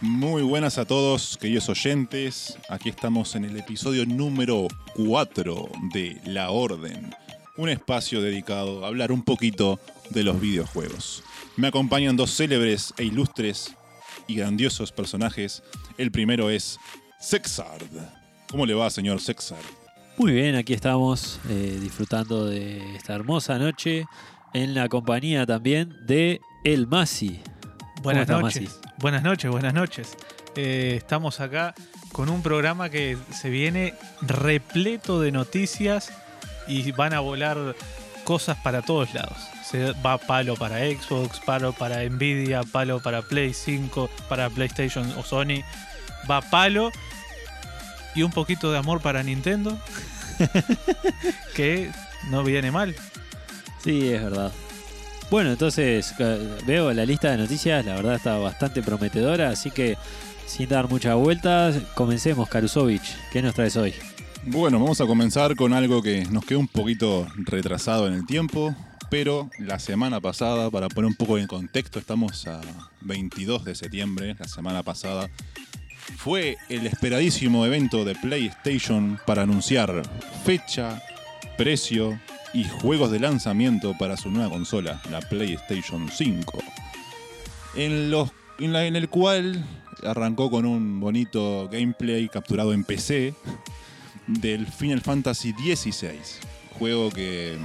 Muy buenas a todos, queridos oyentes. Aquí estamos en el episodio número 4 de La Orden, un espacio dedicado a hablar un poquito de los videojuegos. Me acompañan dos célebres e ilustres y grandiosos personajes. El primero es Sexard. ¿Cómo le va, señor Sexard? Muy bien, aquí estamos eh, disfrutando de esta hermosa noche en la compañía también de El Masi. Buenas ¿Cómo está, noches. Buenas noches, buenas noches. Eh, estamos acá con un programa que se viene repleto de noticias y van a volar cosas para todos lados. Se va palo para Xbox, palo para Nvidia, palo para Play 5, para PlayStation o Sony. Va palo y un poquito de amor para Nintendo. que no viene mal. Sí, es verdad. Bueno, entonces eh, veo la lista de noticias, la verdad está bastante prometedora, así que sin dar muchas vueltas, comencemos, Karusovich. ¿Qué nos traes hoy? Bueno, vamos a comenzar con algo que nos quedó un poquito retrasado en el tiempo, pero la semana pasada, para poner un poco en contexto, estamos a 22 de septiembre, la semana pasada, fue el esperadísimo evento de PlayStation para anunciar fecha, precio y juegos de lanzamiento para su nueva consola, la PlayStation 5. En, los, en, en el cual arrancó con un bonito gameplay capturado en PC del Final Fantasy XVI. Juego que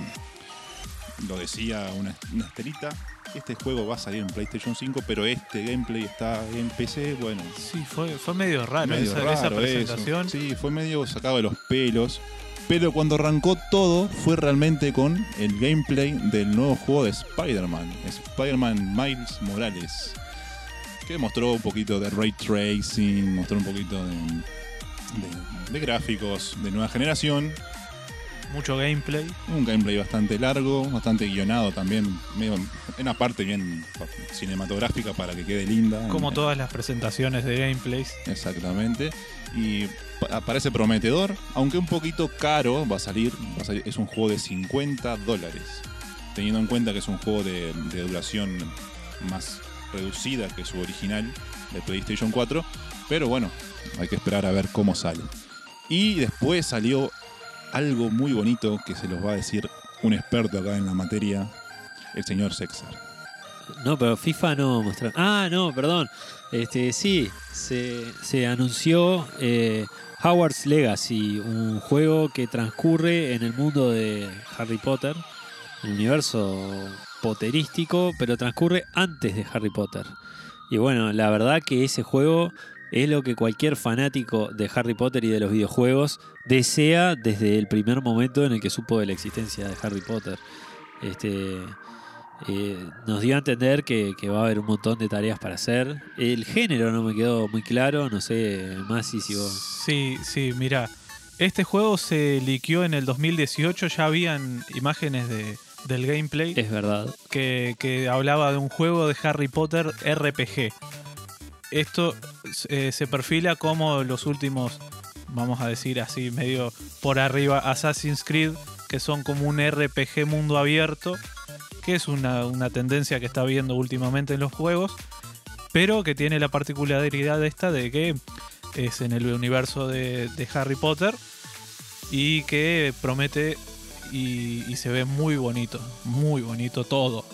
lo decía una, una. Este juego va a salir en PlayStation 5, pero este gameplay está en PC. Bueno, Sí, fue, fue medio raro, medio esa, esa raro eso. presentación. Sí, fue medio sacado de los pelos. Pero cuando arrancó todo fue realmente con el gameplay del nuevo juego de Spider-Man, Spider-Man Miles Morales, que mostró un poquito de ray tracing, mostró un poquito de, de- de gráficos de nueva generación, Mucho gameplay. un gameplay bastante largo, bastante guionado también, medio, en una parte bien cinematográfica para que quede linda. Como En- todas las presentaciones de gameplays. Exactamente. Y pa- parece prometedor, aunque un poquito caro va a salir. va a salir- es un juego de 50 dólares. Teniendo en cuenta que es un juego de, de duración más reducida que su original de PlayStation 4. Pero bueno, hay que esperar a ver cómo sale. Y después salió algo muy bonito que se los va a decir un experto acá en la materia, el señor Sexar. No, pero FIFA no mostraron. Ah, no, perdón. Este, sí, se, anunció eh, Howard's Legacy, un juego que transcurre en el mundo de Harry Potter, el universo potterístico, pero transcurre antes de Harry Potter. Y bueno, la verdad que ese juego es lo que cualquier fanático de Harry Potter y de los videojuegos desea desde el primer momento en el que supo de la existencia de Harry Potter. Este, eh, nos dio a entender que, que va a haber un montón de tareas para hacer. El género no me quedó muy claro, no sé más si si vos... Sí, sí, mira. Este juego se liqueó en el 2018. Ya habían imágenes de, del gameplay Es verdad. que, que hablaba de un juego de Harry Potter RPG. Esto eh, se perfila como los últimos, vamos a decir así, medio por arriba, Assassin's Creed, que son como un RPG mundo abierto, que es una, una tendencia que está habiendo últimamente en los juegos, pero que tiene la particularidad esta de que es en el universo de, Harry Potter y que promete y se ve muy bonito, muy bonito todo.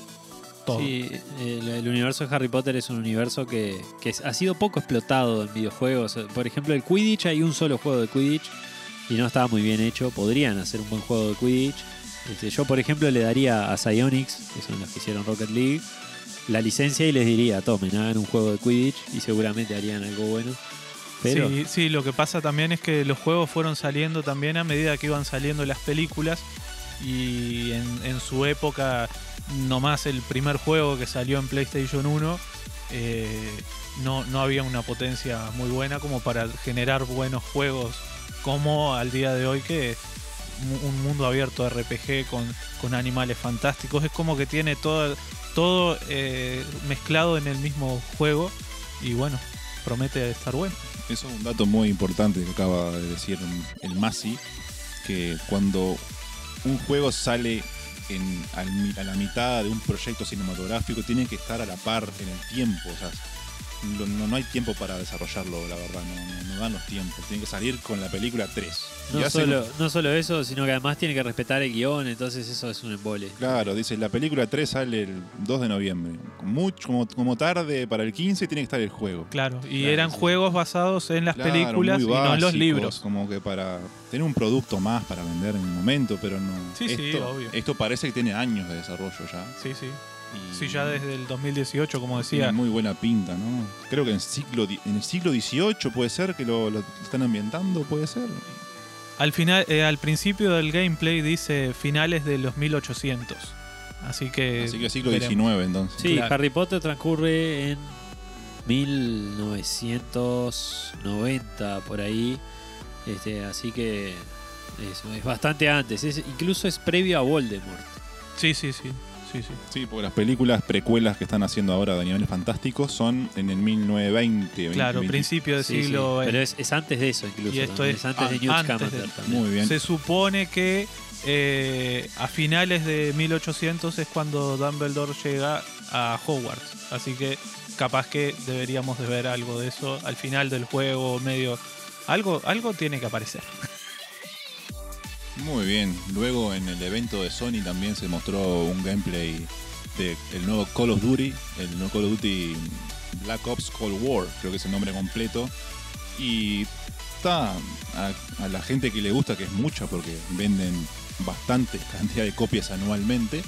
Todo. Sí, el, el universo de Harry Potter es un universo que, que ha sido poco explotado en videojuegos. Por ejemplo, el Quidditch, hay un solo juego de Quidditch y no estaba muy bien hecho. Podrían hacer un buen juego de Quidditch. Este, yo, por ejemplo, le daría a Psyonix, que son los que hicieron Rocket League, la licencia y les diría, tomen, hagan un juego de Quidditch y seguramente harían algo bueno. Pero Sí, sí, lo que pasa también es que los juegos fueron saliendo también a medida que iban saliendo las películas y en, en su época nomás el primer juego que salió en PlayStation 1 eh, no, no había una potencia muy buena como para generar buenos juegos como al día de hoy que un mundo abierto RPG con, con animales fantásticos es como que tiene todo, todo eh, mezclado en el mismo juego y bueno, promete estar bueno. Eso es un dato muy importante que acaba de decir el Masi. que cuando un juego sale en, a la mitad de un proyecto cinematográfico tiene que estar a la par en el tiempo. No, no hay tiempo para desarrollarlo, la verdad, no, no- no dan los tiempos. Tiene que salir con la película 3. Y No hacen- solo, no solo eso, sino que además tiene que respetar el guion, entonces eso es un embole. Claro, dice, la película 3 sale el 2 de noviembre. Mucho, como, como tarde para el 15 tiene que estar el juego. Claro, y Claro, eran sí. juegos basados en las Claro, películas y no en los libros. Como que para tener un producto más para vender en un momento, pero no. Sí, sí, esto, obvio. Esto parece que tiene años de desarrollo ya. Sí, sí. Y Sí, ya desde el 2018, como Tiene decía. muy buena pinta, ¿no? Creo que en, siglo, en el siglo XVIII puede ser que lo, lo están ambientando, puede ser. Al final, eh, al principio del gameplay dice finales de los 1800. Así que. Así que siglo veremos. XIX entonces. Sí, Claro. Harry Potter transcurre en 1990, por ahí. Este, así que es, es bastante antes. Es, incluso es previo a Voldemort. Sí, sí, sí. Sí, sí. Sí, porque las películas precuelas que están haciendo ahora de Animales Fantásticos son en el 1920. Claro, 20. principio del Sí, sí, siglo Pero es, es antes de eso, incluso. Y esto también, es antes de an- Newt antes Scamander de- también. Muy bien. Se supone que eh, a finales de 1800 es cuando Dumbledore llega a Hogwarts. Así que capaz que deberíamos de ver algo de eso al final del juego, medio... Algo, algo tiene que aparecer. Muy bien. Luego en el evento de Sony también se mostró un gameplay del nuevo Call of Duty, el nuevo Call of Duty Black Ops Cold War, creo que es el nombre completo. Y está a, la gente que le gusta, que es mucha porque venden bastante cantidad de copias anualmente,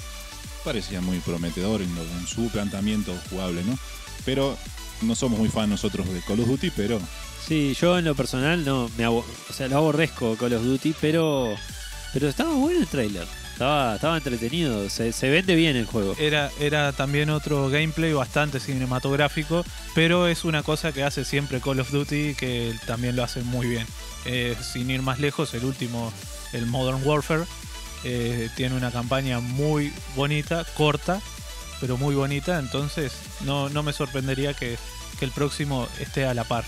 parecía muy prometedor en, en su planteamiento jugable, ¿no? Pero no somos muy fan nosotros de Call of Duty, pero Sí, yo en lo personal no me o sea, lo aborrezco Call of Duty, pero pero estaba bueno el trailer. Estaba, estaba entretenido, se, se vende bien el juego. Era, era también otro gameplay bastante cinematográfico, pero es una cosa que hace siempre Call of Duty que también lo hace muy bien. Eh, sin ir más lejos, el último, el Modern Warfare, eh, tiene una campaña muy bonita, corta, pero muy bonita, entonces no, no me sorprendería que, que el próximo esté a la par.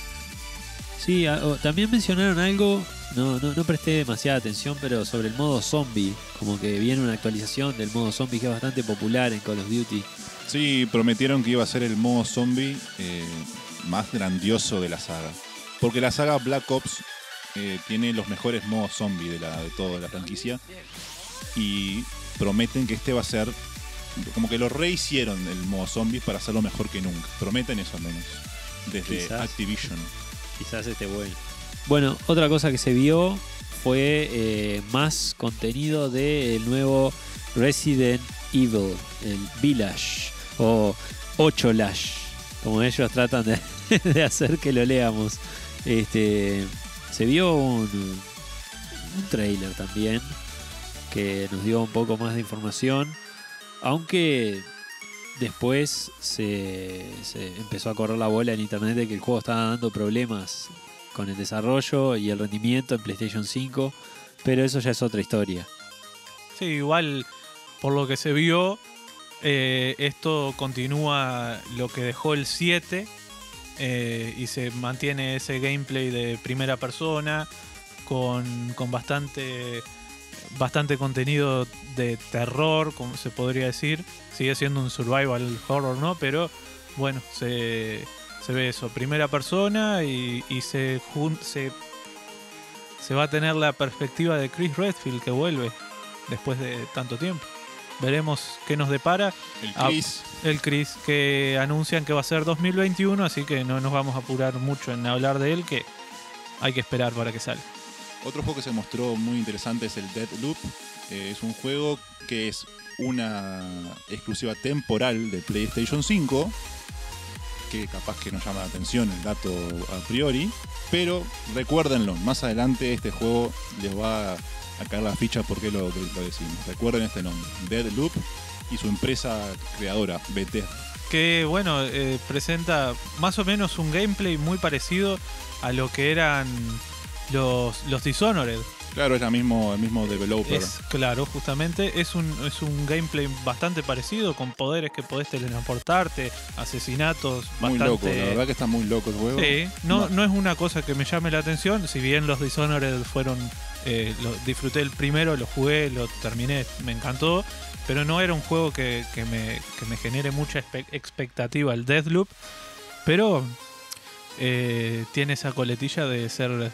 Sí, a- o- también mencionaron algo, no, no, no presté demasiada atención, pero sobre el modo zombie, como que viene una actualización del modo zombie que es bastante popular en Call of Duty. Sí, prometieron que iba a ser el modo zombie eh, más grandioso de la saga. Porque la saga Black Ops eh, tiene los mejores modos zombie de, la, de toda la franquicia. Y prometen que este va a ser. Como que lo rehicieron el modo zombie para hacerlo mejor que nunca. Prometen eso al menos. Desde Quizás. Activision. Quizás esté bueno. Bueno, otra cosa que se vio fue eh, más contenido del nuevo Resident Evil, el Village o 8 Lash, como ellos tratan de, de hacer que lo leamos. Este, se vio un, un trailer también que nos dio un poco más de información, aunque después se, empezó a correr la bola en internet de que el juego estaba dando problemas con el desarrollo y el rendimiento en PlayStation 5, pero eso ya es otra historia. Sí, igual por lo que se vio, eh, esto continúa lo que dejó el 7 eh, y se mantiene ese gameplay de primera persona con, con bastante, bastante contenido de terror, como se podría decir. Sigue siendo un survival horror, ¿no? Pero bueno, se, se ve eso, primera persona y, y se, se, se va a tener la perspectiva de Chris Redfield que vuelve después de tanto tiempo. Veremos qué nos depara El Ah, Chris. el Chris que anuncian que va a ser 2021, así que no nos vamos a apurar mucho en hablar de él, que hay que esperar para que salga. Otro juego que se mostró muy interesante es el Dead Loop. Eh, es un juego que es una exclusiva temporal de PlayStation 5, que capaz que nos llama la atención el dato a priori, pero recuérdenlo, más adelante este juego les va a caer la ficha porque lo, lo decimos. Recuerden este nombre, Dead Loop y su empresa creadora, Bethesda. Que bueno, eh, presenta más o menos un gameplay muy parecido a lo que eran los, los Dishonored. Claro, es la mismo, el mismo developer. Es claro, justamente es un, es un gameplay bastante parecido, con poderes que podés teletransportarte, asesinatos muy bastante. loco, la verdad que está muy loco el juego. Sí, no, No. no es una cosa que me llame la atención, si bien los Dishonored fueron Eh, lo, disfruté el primero, lo jugué, lo terminé, me encantó. Pero no era un juego que, que me, que me genere mucha expectativa el Deathloop. Pero eh, tiene esa coletilla de ser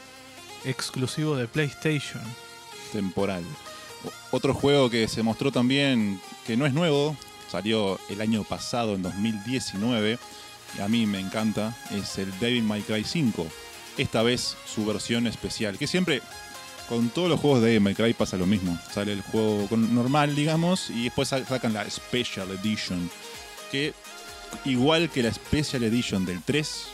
exclusivo de PlayStation. temporal. Otro juego que se mostró también, que no es nuevo, salió el año pasado, en 2019, y a mí me encanta, es el Devil May Cry 5. Esta vez su versión especial, que siempre con todos los juegos de Devil May Cry pasa lo mismo. Sale el juego normal, digamos, y después sa- sacan la Special Edition, que igual que la Special Edition del 3,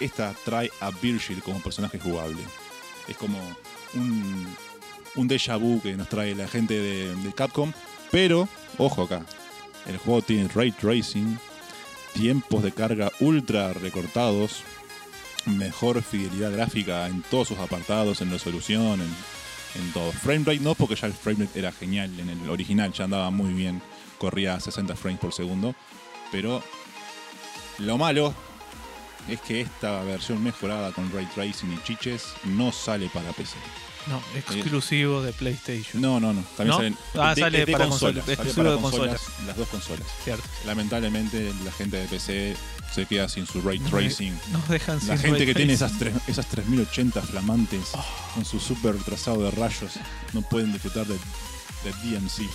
esta trae a Virgil como personaje jugable. Es como un, un déjà vu que nos trae la gente de, Capcom. Pero, ojo acá, el juego tiene ray tracing, tiempos de carga ultra recortados, mejor fidelidad gráfica en todos sus apartados, en resolución, en, en todo. Frame rate no, porque ya el frame rate era genial en el original, ya andaba muy bien, corría a 60 frames por segundo. Pero lo malo es que esta versión mejorada con ray tracing y chiches no sale para PC. No, exclusivo de PlayStation. No, no, no. También ¿No? salen Ah, sale para consolas, exclusivo para de consolas. Las dos consolas. Cierto. Lamentablemente la gente de PC se queda sin su ray tracing. Nos dejan La sin gente ray que tiene esas, tres- esas 3080 flamantes Oh. con su super trazado de rayos no pueden disfrutar de, de DMC5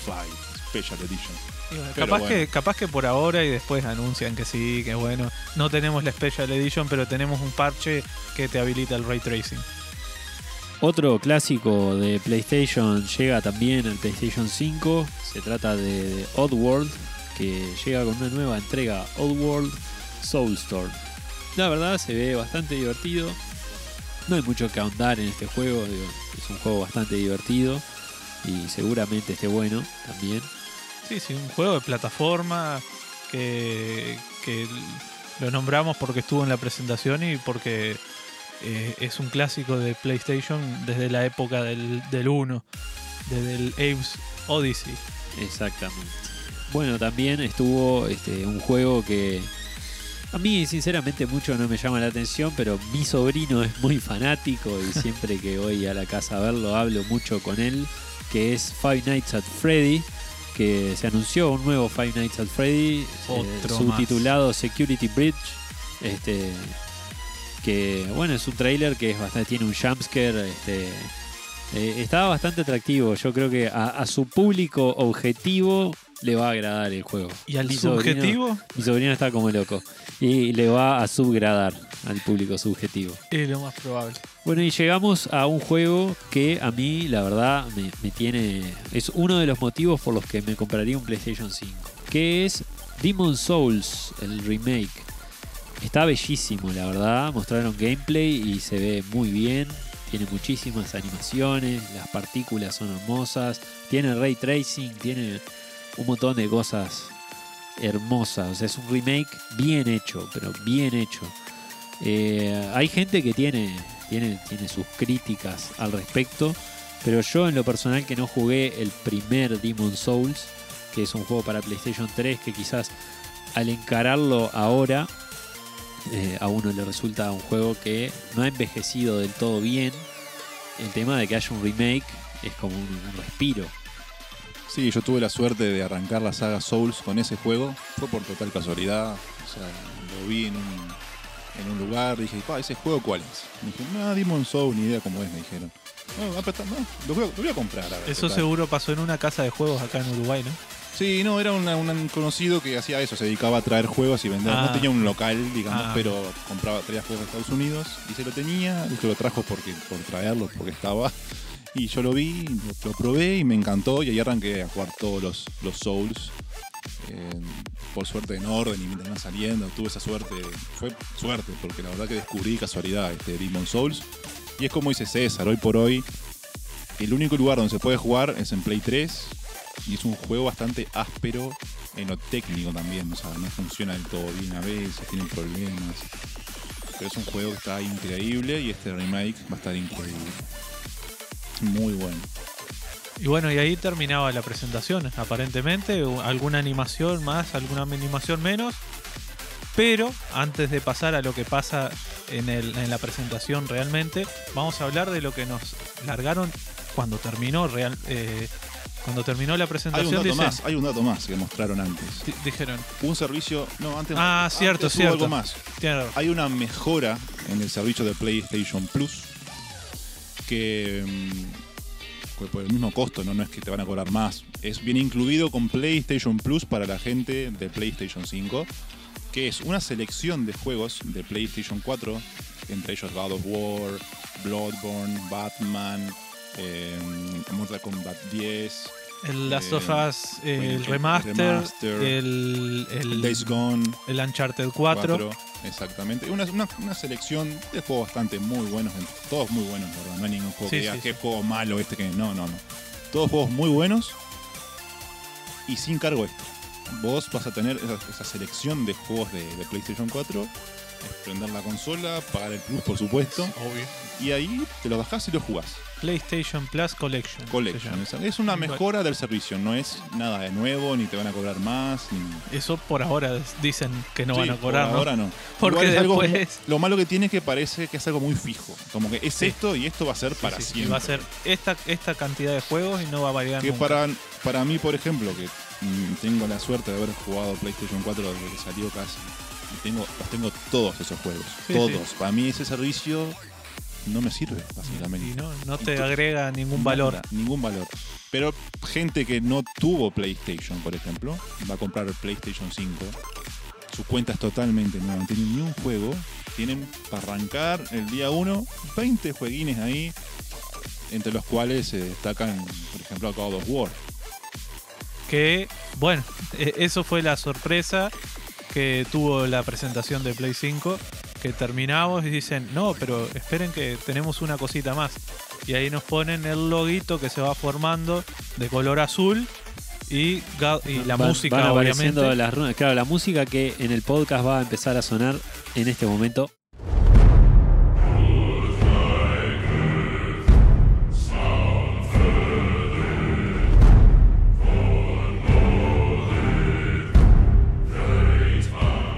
Special Edition. Bueno, capaz, bueno. que, capaz que por ahora y después anuncian que sí, que bueno, no tenemos la Special Edition, pero tenemos un parche que te habilita el ray tracing. Otro clásico de PlayStation llega también al PlayStation 5. Se trata de, Oddworld, que llega con una nueva entrega, Oddworld Soulstorm. La verdad se ve bastante divertido. No hay mucho que ahondar en este juego. es un juego bastante divertido y seguramente esté bueno también. Sí, sí, un juego de plataforma que, lo nombramos porque estuvo en la presentación y porque eh, es un clásico de PlayStation desde la época del, del 1, desde el Abe's Odyssey. Exactamente. Bueno, también estuvo este, un juego que a mí sinceramente mucho no me llama la atención, pero mi sobrino es muy fanático y siempre que voy a la casa a verlo hablo mucho con él, que es Five Nights at Freddy, que se anunció un nuevo Five Nights at Freddy, eh, subtitulado Security Bridge, este, que bueno, es un trailer que es bastante, tiene un jumpscare, este, eh, estaba bastante atractivo. Yo creo que a, a su público objetivo le va a agradar el juego. Y al Mi sobrino- subjetivo, mi sobrino está como loco. Y le va a subgradar al público subjetivo. es lo más probable. Bueno, y llegamos a un juego que a mí, la verdad, me, me tiene. Es uno de los motivos por los que me compraría un PlayStation 5. Que es Demon Souls, el remake. Está bellísimo, la verdad. Mostraron gameplay y se ve muy bien. Tiene muchísimas animaciones. Las partículas son hermosas. Tiene ray tracing. Tiene un montón de cosas hermosas. O sea, es un remake bien hecho, pero bien hecho. Eh, hay gente que tiene, tiene, tiene sus críticas al respecto, pero yo en lo personal que no jugué el primer Demon Souls, que es un juego para PlayStation 3, que quizás al encararlo ahora eh, a uno le resulta un juego que no ha envejecido del todo bien. El tema de que haya un remake es como un, respiro. Sí, yo tuve la suerte de arrancar la saga Souls con ese juego. Fue por total casualidad. O sea, lo vi en un, en un lugar. Dije, pa, ¿ese juego cuál es? Me dije, no, Demon Souls, ni idea cómo es, me dijeron. No, ah, no, lo, voy a, lo voy a comprar. a ver Eso qué tal". seguro pasó en una casa de juegos acá en Uruguay, ¿no? Sí, no, era una- un conocido que hacía eso, se dedicaba a traer juegos y vender. Ah. No tenía un local, digamos, Ah. pero compraba, traía juegos de Estados Unidos y se lo tenía, y se lo trajo porque, por traerlo, porque estaba. Y yo lo vi, lo, lo probé y me encantó y ahí arranqué a jugar todos los, los Souls. Eh, por suerte en orden y mientras iban saliendo, tuve esa suerte. Fue suerte, porque la verdad que descubrí casualidad este Demon Souls. Y es como dice César, hoy por hoy, el único lugar donde se puede jugar es en Play 3 y es un juego bastante áspero en lo técnico también, o sea, no funciona del todo bien a veces, tiene problemas. Pero es un juego que está increíble y este remake va a estar increíble. Muy bueno. Y bueno, y ahí terminaba la presentación, aparentemente, alguna animación más, alguna animación menos. Pero antes de pasar a lo que pasa en, el- en la presentación realmente. Vamos a hablar de lo que nos largaron cuando terminó real, eh, cuando terminó la Hay un presentación. dato dicen- más, hay un dato más que mostraron antes. di- dijeron, Un servicio, no, antes Ah, antes cierto, hubo cierto. algo más. tiene. Hay una mejora en el servicio de PlayStation Plus que mm, que por el mismo costo, ¿no? no es que te van a cobrar más. Es bien incluido con PlayStation Plus para la gente de PlayStation 5, que es una selección de juegos de PlayStation 4, entre ellos God of War, Bloodborne, Batman, eh, Mortal Kombat 10, el Last eh, of Us, eh, bueno, el el remaster, remaster, el, el, Days Gone, el Uncharted 4. 4, exactamente. Una, una, una selección de juegos bastante muy buenos, todos muy buenos, ¿verdad? No hay ningún juego Sí, que diga sí, qué sí. juego malo este que. No, no, no. Todos juegos muy buenos y sin cargo extra. Vos vas a tener esa, esa selección de juegos de, de PlayStation 4, es prender la consola, pagar el plus, por supuesto, Obvio. y ahí te lo bajás y lo jugás. PlayStation Plus Collection. Collection. Es una mejora del servicio, no es nada de nuevo, ni te van a cobrar más, ni. Eso por ahora dicen que no Sí, van a por cobrar, ¿no? ahora no. Porque Igual es algo después- lo malo que tiene es que parece que es algo muy fijo. Como que es Sí. esto y esto va a ser para Sí, siempre. va a ser esta, esta cantidad de juegos y no va a variar que nunca. para, para mí, por ejemplo, que mm, tengo la suerte de haber jugado PlayStation 4 desde que salió casi. Y tengo, los tengo todos esos juegos. Todos. Para mí ese servicio no me sirve, básicamente. Y no, no te agrega ningún valor. Nada, ningún valor. Pero gente que no tuvo PlayStation, por ejemplo, va a comprar el PlayStation 5. Su cuenta es totalmente nueva, no tienen ni un juego. Tienen para arrancar el día 1 20 jueguines ahí, entre los cuales se destacan, por ejemplo, God of War. Que, bueno, e- eso fue la sorpresa que tuvo la presentación de Play 5. Que terminamos y dicen, no, pero esperen que tenemos una cosita más. Y ahí nos ponen el loguito que se va formando de color azul y, la Van- música, van apareciendo obviamente. las runas. Claro, la música que en el podcast va a empezar a sonar en este momento.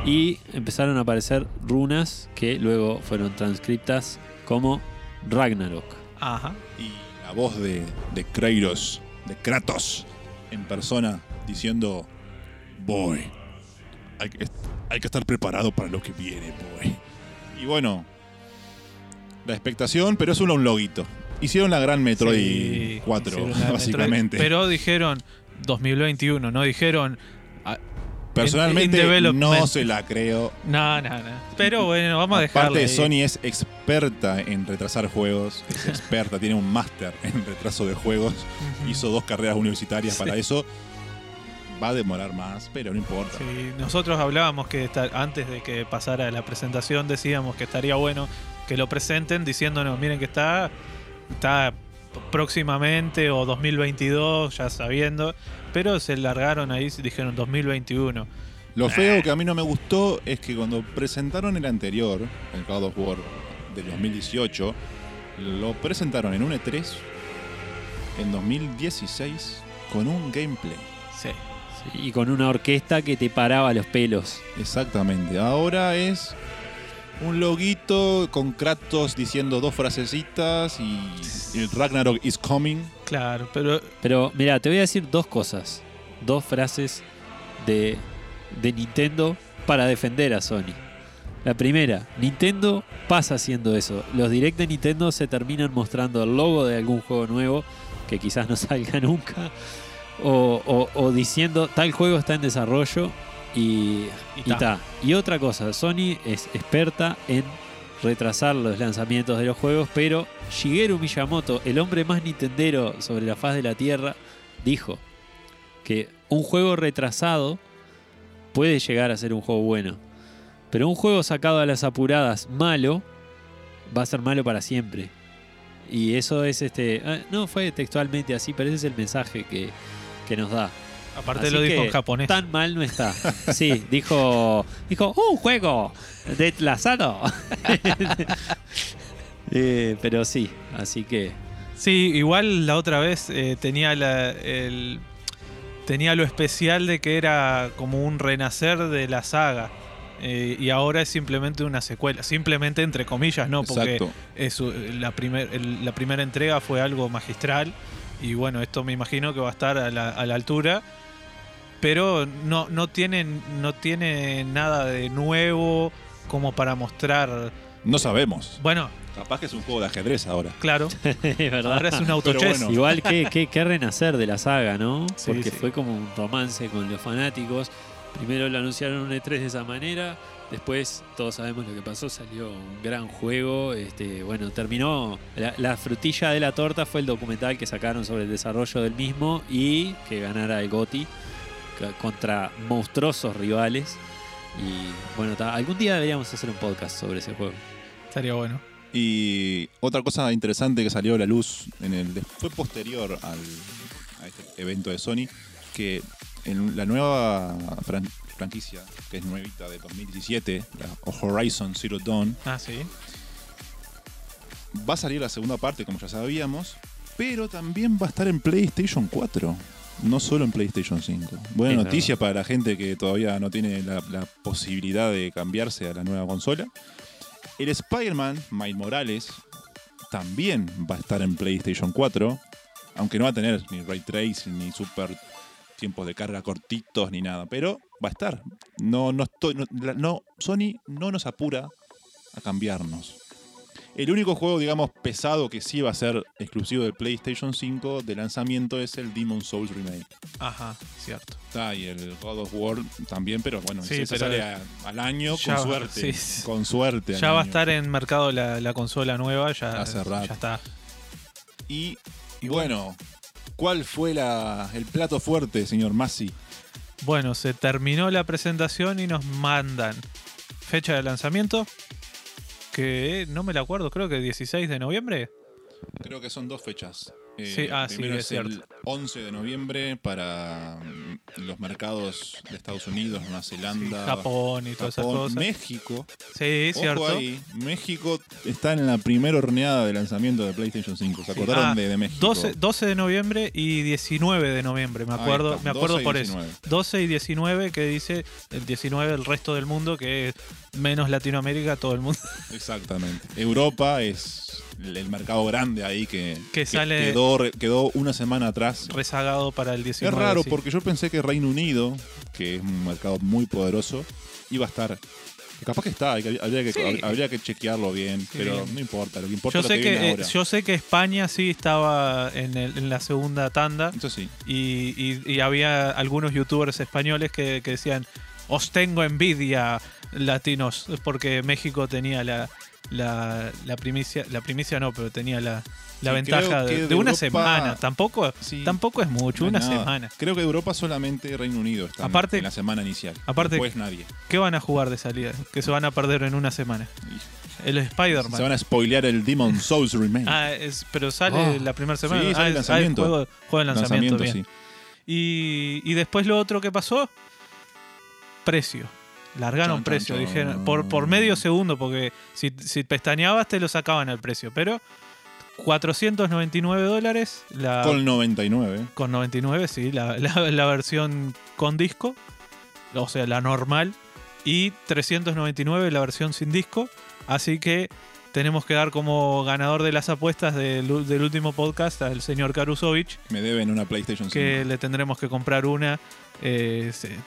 Y empezaron a aparecer runas que luego fueron transcriptas como Ragnarok. Ajá. Y la voz de, de Kratos, de Kratos, en persona, diciendo: Boy, hay que, hay que estar preparado para lo que viene, boy. Y bueno, la expectación, pero es solo un loguito. Hicieron la gran Metroid Sí, 4, hicieron la básicamente. Metroid, pero dijeron 2021, no dijeron. Personalmente in no se la creo. No, no, no. Pero bueno, vamos a dejarlo. Aparte, ahí. Sony es experta en retrasar juegos, es experta, tiene un máster en retraso de juegos, hizo dos carreras universitarias Sí. para eso. Va a demorar más, pero no importa. Sí, nosotros hablábamos que antes de que pasara la presentación decíamos que estaría bueno que lo presenten diciéndonos, miren que está, está próximamente o 2022, ya sabiendo, pero se largaron ahí, dijeron 2021. Lo feo que a mí no me gustó es que cuando presentaron el anterior, el God of War del 2018, lo presentaron en un E3 en 2016 con un gameplay. Sí. Sí, Y con una orquesta que te paraba los pelos. Exactamente. Ahora es un loguito con Kratos diciendo dos frasecitas y el Ragnarok is coming. Claro, pero Pero mira, te voy a decir dos cosas. Dos frases de, de Nintendo para defender a Sony. La primera, Nintendo pasa haciendo eso. Los direct de Nintendo se terminan mostrando el logo de algún juego nuevo que quizás no salga nunca. O, o- o diciendo tal juego está en desarrollo y, Y y ta. ta. Y otra cosa, Sony es experta en retrasar los lanzamientos de los juegos, pero Shigeru Miyamoto, el hombre más nintendero sobre la faz de la Tierra, dijo que un juego retrasado puede llegar a ser un juego bueno, pero un juego sacado a las apuradas malo va a ser malo para siempre. Y eso es este, ah, no fue textualmente así, pero ese es el mensaje que, que nos da. Aparte Así lo dijo que en japonés. Tan mal no está. Sí, dijo, dijo, un juego desplazado. Eh, pero sí, así que Sí, igual la otra vez eh, tenía la, el, tenía lo especial de que era como un renacer de la saga. eh, y ahora es simplemente una secuela. Simplemente entre comillas, no, porque Exacto. es, uh, la, primer- el- la primera entrega fue algo magistral. Y bueno, esto me imagino que va a estar a la, a la altura. Pero no, no, tiene, no tiene nada de nuevo como para mostrar. No sabemos. Bueno, Capaz que es un juego de ajedrez ahora. claro, es verdad. ahora es un auto Pero chess. bueno. Igual que, que, que renacer de la saga, ¿no? Sí, Porque sí. fue como un romance con los fanáticos. Primero lo anunciaron en un E3 de esa manera. Después, todos sabemos lo que pasó, salió un gran juego. Este, bueno, terminó. La, la frutilla de la torta fue el documental que sacaron sobre el desarrollo del mismo y que ganara el GOTI contra monstruosos rivales. Y bueno, algún día deberíamos hacer un podcast sobre ese juego. Estaría bueno. Y otra cosa interesante que salió a la luz en el fue posterior al, a este evento de Sony, que en la nueva fran- franquicia, que es nuevita de 2017, la Horizon Zero Dawn, Ah, sí. va a salir la segunda parte, como ya sabíamos, pero también va a estar en PlayStation 4. No solo en PlayStation 5. Buena Es noticia para la gente que todavía no tiene la, la posibilidad de cambiarse a la nueva consola. El Spider-Man, Miles Morales, también va a estar en PlayStation 4. Aunque no va a tener ni ray tracing, ni super tiempos de carga cortitos, ni nada. Pero va a estar. No, no estoy, no, Sony no nos apura a cambiarnos. El único juego, digamos, pesado que sí va a ser exclusivo de PlayStation 5 de lanzamiento es el Demon Souls Remake. Ajá, cierto. Está, y el God of War también, pero bueno, Sí, ese pero sale a- al año con va- suerte. sí. Con suerte. Ya va a estar en mercado la, la consola nueva, ya, Hace rato. ya está. Y, y bueno, ¿cuál fue la, el plato fuerte, señor Massi? Bueno, se terminó la presentación y nos mandan fecha de lanzamiento, que no me la acuerdo, creo que 16 de noviembre. Creo que son dos fechas. Eh, Sí, ah, sí, primero es es, el cierto. 11 de noviembre para los mercados de Estados Unidos, Nueva Zelanda, Japón y todas esas cosas. México. Sí, Ojo cierto. ahí, México está en la primera horneada de lanzamiento de PlayStation 5. ¿Se Sí. acordaron Ah, de, de México? 12, 12 de noviembre y 19 de noviembre, me acuerdo, está, me acuerdo 12 y por 19. eso. 12 y 19 que dice el 19 el resto del mundo, que es menos Latinoamérica, todo el mundo. Exactamente. Europa es el mercado grande ahí que, Que sale- quedó, re- quedó una semana atrás. Rezagado para el 19. Es raro sí. porque yo pensé que Reino Unido, que es un mercado muy poderoso, iba a estar. que Capaz que está, que- habría que, Sí. habría que chequearlo bien, pero no importa, lo que importa Yo es lo sé, que, que, viene eh, ahora. yo sé que España sí estaba en, el- en la segunda tanda Eso sí. y, y- y había algunos youtubers españoles que, que decían, os tengo envidia latinos, porque México tenía la, la, la primicia, la primicia no, pero tenía la, la Sí, ventaja de, que de de una Europa- semana. Tampoco, Sí. tampoco es mucho, No una nada. semana. Creo que Europa solamente Reino Unido está Aparte- en la semana inicial. aparte- Después nadie. ¿Qué van a jugar de salida? Que se van a perder en una semana. El se Spider-Man. van a spoilear el Demon Souls Remake. Ah, es- pero sale Ah. la primera semana. Sí, sale ah, el ah, lanzamiento. juego, lanzamiento, bien. sí. Y, y después lo otro que pasó, precio. Largaron precio, chan. dijeron, por, por medio segundo, porque si, si pestañeabas te lo sacaban al precio, pero 499 dólares la, Con 99. con 99, sí, la, la- la versión con disco, o sea, la normal, y 399 la versión sin disco, así que tenemos que dar como ganador de las apuestas del, del último podcast al señor Karusovich, Me deben una PlayStation 5. que le tendremos que comprar una. Eh, se-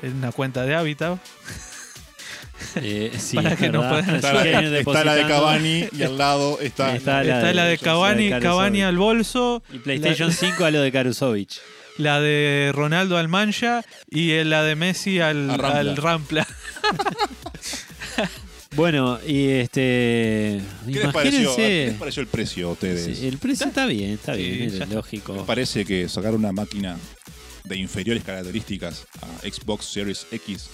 tenemos una cuenta de Habitat. Eh, sí, Para que nos puedan- Está, la, está la de. Cavani y al lado está, Está la Está la de de- Cavani, la de Cavani Karusovich. al bolso, Y PlayStation 5 a lo de Karusovich. la de Ronaldo al Mancha y el- la de Messi al, Rampla. al Rampla. Bueno, y este. ¿Qué les, pareció, Imagínense. ¿Qué les pareció el precio a ustedes? Sí, el precio está bien, está Sí, bien, es lógico. ¿Les parece que sacar una máquina de inferiores características a Xbox Series X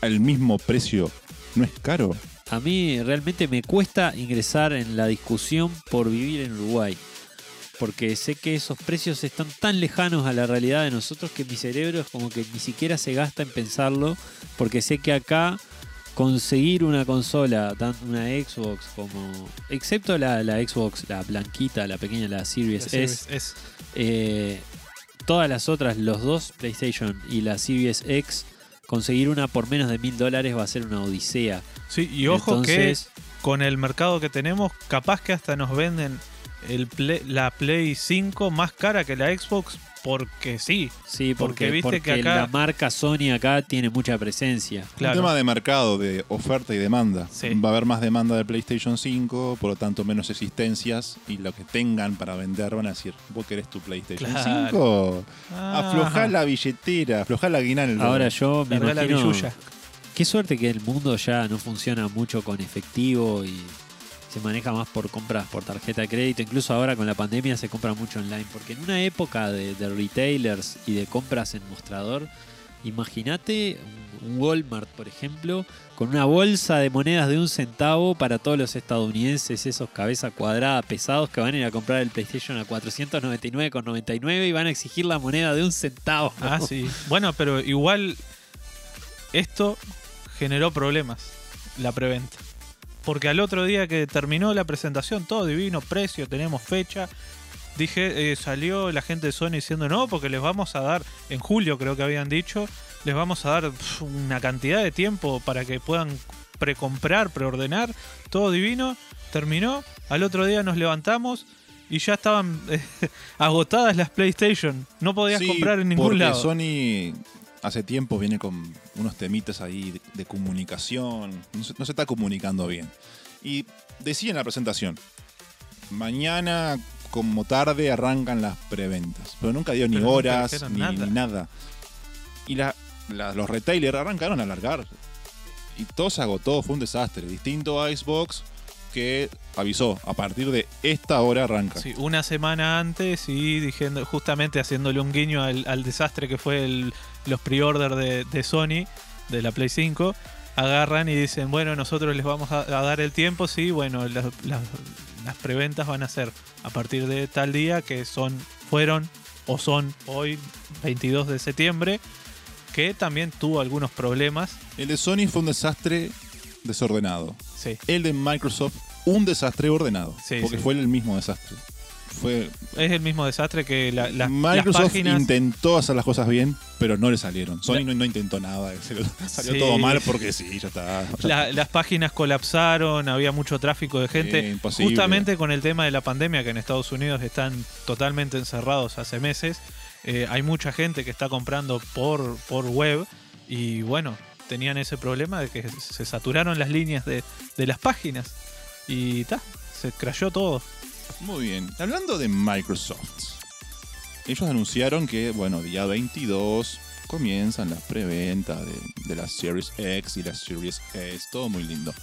al mismo precio no es caro? A mí realmente me cuesta ingresar en la discusión por vivir en Uruguay. Porque sé que esos precios están tan lejanos a la realidad de nosotros que mi cerebro es como que ni siquiera se gasta en pensarlo. Porque sé que acá conseguir una consola, tanto una Xbox como. Excepto la, la Xbox, la blanquita, la pequeña, la Series S. Es, Eh, todas las otras, los dos PlayStation y la Series X, conseguir una por menos de mil dólares va a ser una odisea. Sí, y ojo Entonces, que con el mercado que tenemos, capaz que hasta nos venden el Play- la Play 5 más cara que la Xbox porque sí. Sí, Porque porque, viste porque que acá- la marca Sony acá tiene mucha presencia. Claro. Un tema de mercado, de oferta y demanda. Sí. Va a haber más demanda de PlayStation 5, por lo tanto menos existencias y lo que tengan para vender van a decir, vos querés tu PlayStation Claro. 5, Ah, aflojá la billetera, aflojá la aguinaldo. Ahora yo me largá la imagino... billulla. Qué suerte que el mundo ya no funciona mucho con efectivo y se maneja más por compras por tarjeta de crédito. Incluso ahora con la pandemia se compra mucho online. Porque en una época de, de retailers y de compras en mostrador, imagínate un Walmart, por ejemplo, con una bolsa de monedas de un centavo para todos los estadounidenses, esos cabeza cuadrada pesados que van a ir a comprar el PlayStation a 499,99 y van a exigir la moneda de un centavo. Ah, sí. Bueno, pero igual esto generó problemas, la preventa. Porque al otro día que terminó la presentación, todo divino, precio, tenemos fecha. Dije, eh, salió la gente de Sony diciendo no, porque les vamos a dar, en julio creo que habían dicho, les vamos a dar pf, una cantidad de tiempo para que puedan precomprar, preordenar, todo divino. Terminó, al otro día nos levantamos y ya estaban eh, agotadas las PlayStation. No podías Sí, comprar en ningún porque lado. Sony hace tiempo viene con unos temitas ahí de, de comunicación. No se, no se está comunicando bien. Y decía en la presentación, mañana como tarde arrancan las preventas. Pero nunca dio ni Pero horas ni nada. ni nada. Y la- la- los retailers arrancaron a alargar. Y todo se agotó, fue un desastre. Distinto a Xbox que avisó, a partir de esta hora arranca. Sí, una semana antes y diciendo, justamente haciéndole un guiño al, al desastre que fue el- los pre-order de, de Sony, de la Play 5, agarran y dicen, bueno, nosotros les vamos a, a dar el tiempo, sí, bueno, las, las- las preventas van a ser a partir de tal día que son, fueron o son hoy, 22 de septiembre, que también tuvo algunos problemas. El de Sony fue un desastre desordenado. Sí, El de Microsoft, un desastre ordenado. Sí, porque sí. fue el mismo desastre. Fue es el mismo desastre que la- la- las Microsoft páginas... intentó hacer las cosas bien, pero no le salieron. Sony no, no intentó nada. Salió Sí. todo mal porque sí, ya está. ya La- las páginas colapsaron, había mucho tráfico de gente. Sí. Justamente con el tema de la pandemia, que en Estados Unidos están totalmente encerrados hace meses, eh, hay mucha gente que está comprando por, por web y bueno, tenían ese problema de que se saturaron las líneas de, de las páginas y ta, se crayó todo. Muy bien. Hablando de Microsoft, ellos anunciaron que, bueno, día 22 comienzan las preventas de, de la Series X y la Series S, todo muy lindo.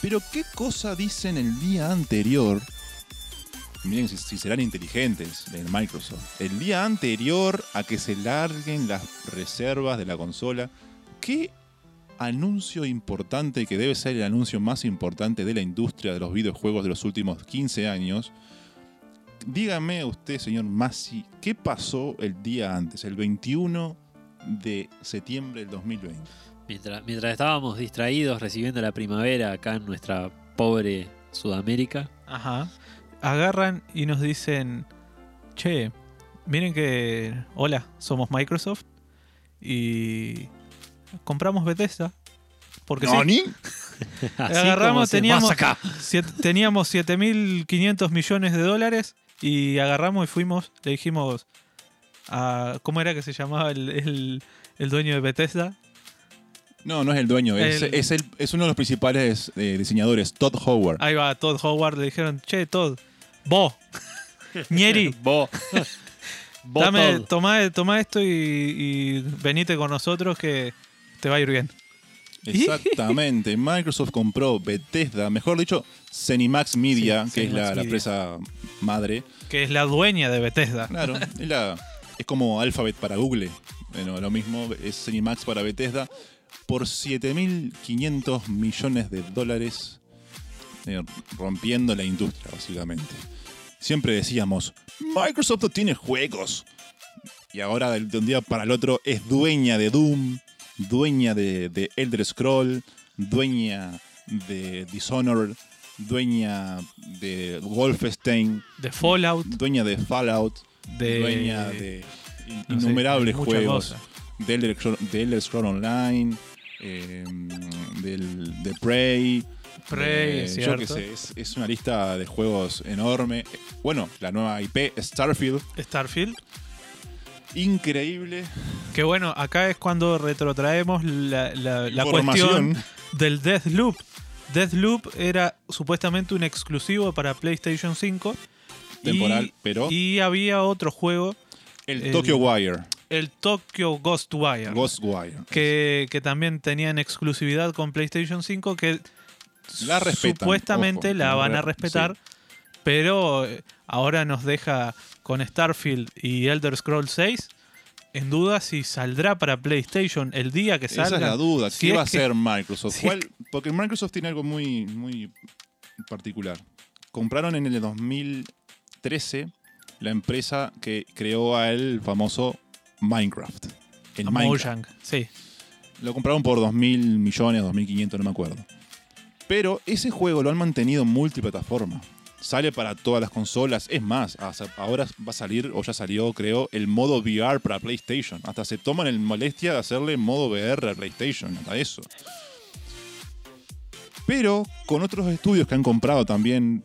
Pero, ¿qué cosa dicen el día anterior? Miren si, si serán inteligentes en Microsoft. El día anterior a que se larguen las reservas de la consola, ¿qué anuncio importante, que debe ser el anuncio más importante de la industria de los videojuegos de los últimos 15 años. Dígame usted, señor Massi, ¿qué pasó el día antes, el 21 de septiembre del 2020? Mientras, mientras estábamos distraídos recibiendo la primavera acá en nuestra pobre Sudamérica, Ajá. Agarran y nos dicen, che, miren que, hola, somos Microsoft y compramos Bethesda. Porque Agarramos, teníamos- acá. siete- teníamos 7.500 millones de dólares y agarramos y fuimos, le dijimos a, ¿cómo era que se llamaba el, el- el dueño de Bethesda? No, no es el dueño, es, El- es el- es uno de los principales eh, diseñadores, Todd Howard. Ahí va, Todd Howard, le dijeron, che, Todd, vos, Ñeri, Vos. Vos Dame, todo. toma, toma esto y, y venite con nosotros que te va a ir bien. Exactamente. Microsoft compró Bethesda, mejor dicho, Cenimax Media, Sí, que es Cenimax la, la Media. empresa madre. Que es la dueña de Bethesda. Claro, es, la- es como Alphabet para Google. Bueno, lo mismo es Cenimax para Bethesda. Por 7.500 millones de dólares, eh, rompiendo la industria, básicamente. Siempre decíamos, Microsoft no tiene juegos. Y ahora, de un día para el otro, es dueña de Doom, dueña de, de Elder Scroll, dueña de Dishonored, dueña de Wolfenstein, De Fallout, dueña de Fallout, de. dueña de in- no sé, innumerables juegos, de Elder, Scroll- de Elder Scroll Online, eh, del, de Prey. Prey, es yo sé, es, es una lista de juegos enorme. Bueno, la nueva IP, Starfield, Starfield. Increíble. Que bueno, acá es cuando retrotraemos la, la, la cuestión del Deathloop. Deathloop era supuestamente un exclusivo para PlayStation 5. y- Temporal, pero Y había otro juego, el el- Tokyo Wire, el Tokyo Ghostwire. Ghostwire. que, que también tenían exclusividad con PlayStation 5 que La respetan, supuestamente ojo, la van a re- respetar, sí. pero eh, ahora nos deja con Starfield y Elder Scrolls 6 en duda si saldrá para PlayStation el día que salga. Esa es la duda. ¿Qué va a que- hacer Microsoft? si ¿Cuál- Porque Microsoft tiene algo muy, muy particular. Compraron en el 2013 la empresa que creó a el famoso Minecraft. El a Minecraft. Mojang, sí. Lo compraron por 2.000 millones, 2.500, no me acuerdo. Pero ese juego lo han mantenido multiplataforma. Sale para todas las consolas. Es más, ahora va a salir, o ya salió, creo, el modo VR para PlayStation. Hasta se toman el molestia de hacerle modo VR a PlayStation, hasta eso. Pero con otros estudios que han comprado también,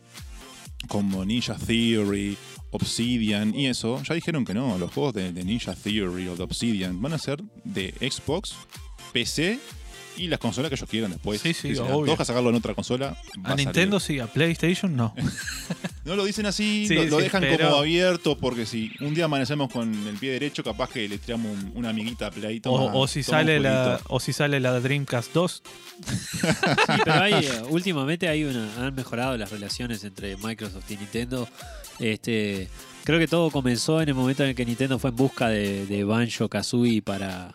como Ninja Theory, Obsidian y eso, ya dijeron que no, los juegos de, de Ninja Theory o de Obsidian van a ser de Xbox, PC y las consolas que ellos quieran después. Sí, sí, Si se les obvio. antoja sacarlo en otra consola. A Nintendo sí, a PlayStation no. No lo dicen así, Sí, lo, lo sí, dejan pero- como abierto porque si un día amanecemos con el pie derecho, capaz que le tiramos un- una amiguita a Play. toma- O, o si sale la, o si sale la Dreamcast 2. Sí, pero hay, eh, últimamente hay una, han mejorado las relaciones entre Microsoft y Nintendo. Este, creo que todo comenzó en el momento en el que Nintendo fue en busca de, de Banjo Kazooie para,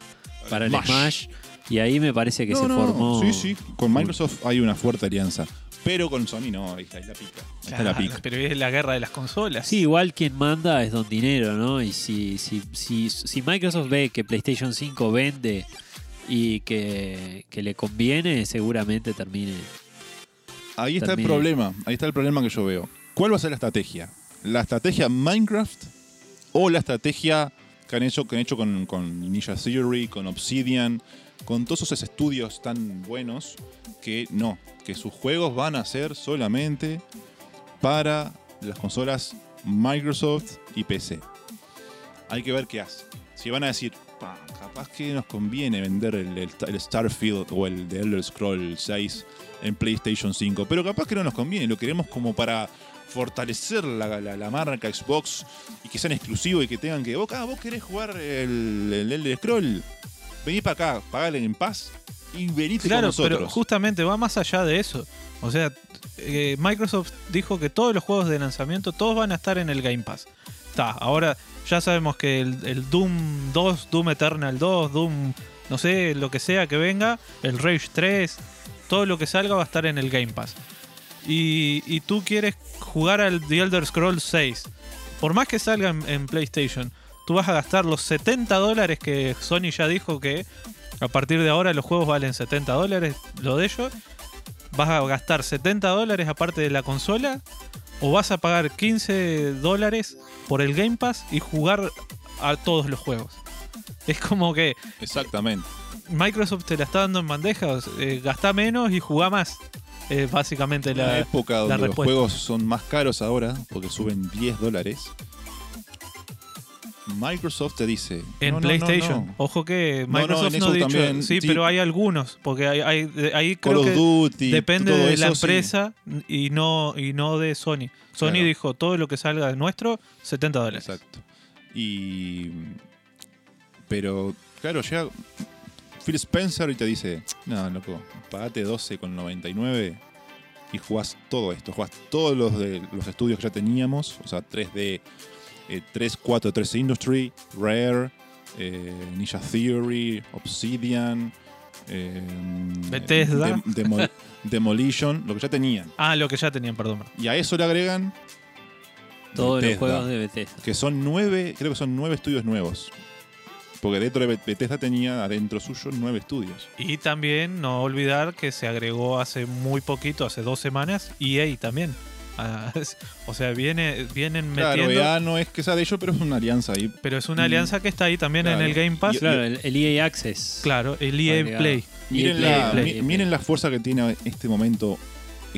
para el Smash. Smash. Y ahí me parece que No, se no, formó. Sí, sí, con Microsoft hay una fuerte alianza. Pero con Sony no, ahí está, ahí la pica. Ahí está la pica. pero es la guerra de las consolas. Sí, igual quien manda es Don Dinero, ¿no? Y si, si, si, si Microsoft ve que PlayStation 5 vende y que, que le conviene, seguramente termine. Ahí está Termine. el problema, ahí está el problema que yo veo. ¿Cuál va a ser la estrategia? ¿La estrategia Minecraft o la estrategia que han hecho, que han hecho con, con Ninja Theory, con Obsidian, con todos esos estudios tan buenos que no, que sus juegos van a ser solamente para las consolas Microsoft y PC? Hay que ver qué hace. Si van a decir, "Pa, capaz que nos conviene vender el, el- el Starfield o el de Elder Scroll 6 en PlayStation 5, pero capaz que no nos conviene, lo queremos como para fortalecer la, marca Xbox y que sean exclusivos y que tengan que, vos, ah, vos querés jugar el, el Elder Scroll, vení para acá, pagale en paz y venite Claro, con nosotros. pero justamente va más allá de eso. O sea, eh, Microsoft dijo que todos los juegos de lanzamiento, todos van a estar en el Game Pass. Está, ahora ya sabemos que el, el Doom 2, Doom Eternal 2, Doom, no sé, lo que sea que venga, el Rage 3, todo lo que salga va a estar en el Game Pass. Y, y tú quieres jugar al The Elder Scrolls 6. Por más que salga en, en PlayStation, tú vas a gastar los 70 dólares que Sony ya dijo que a partir de ahora los juegos valen 70 dólares, lo de ellos. Vas a gastar 70 dólares aparte de la consola. O vas a pagar 15 dólares por el Game Pass y jugar a todos los juegos. Es como que Exactamente. Microsoft te la está dando en bandeja. o sea, eh, gastá menos y jugá más. Es básicamente una la. época donde los juegos son más caros ahora, porque suben 10 dólares, Microsoft te dice... En "No, no, no, PlayStation. no. Ojo que Microsoft no, ha dicho. también, sí, sí. pero hay algunos. Porque hay, hay- ahí Call creo of que. Duty, Depende todo de la sí. empresa y no y no de Sony. Sony Claro. dijo todo lo que salga de nuestro, 70 dólares. Exacto. Y. Pero, claro, llega Phil Spencer y te dice: No, loco, pagate 12,99 y jugás todo esto. Jugás todos los de los estudios que ya teníamos, o sea, 3D, eh, 3, 4, 3 Industry, Rare, eh, Ninja Theory, Obsidian. eh, Bethesda. Dem- Demo- Demolition, lo que ya tenían. Ah, lo que ya tenían, perdón. Y a eso le agregan Todos los juegos de Bethesda. que son nueve, creo que son nueve estudios nuevos. Porque dentro de Bet- Bethesda tenía adentro suyo nueve estudios. Y también no olvidar que se agregó hace muy poquito, hace dos semanas, EA también. O sea, viene, vienen Claro, metiendo. EA no es que sea de ellos, pero es una alianza ahí. Pero es una alianza que está ahí también Claro. en el Game Pass. Y- Claro, el, el EA Access. Claro, el EA Agregado. Play. Miren, Play, la, Play, mi- Play. miren la fuerza que tiene en este momento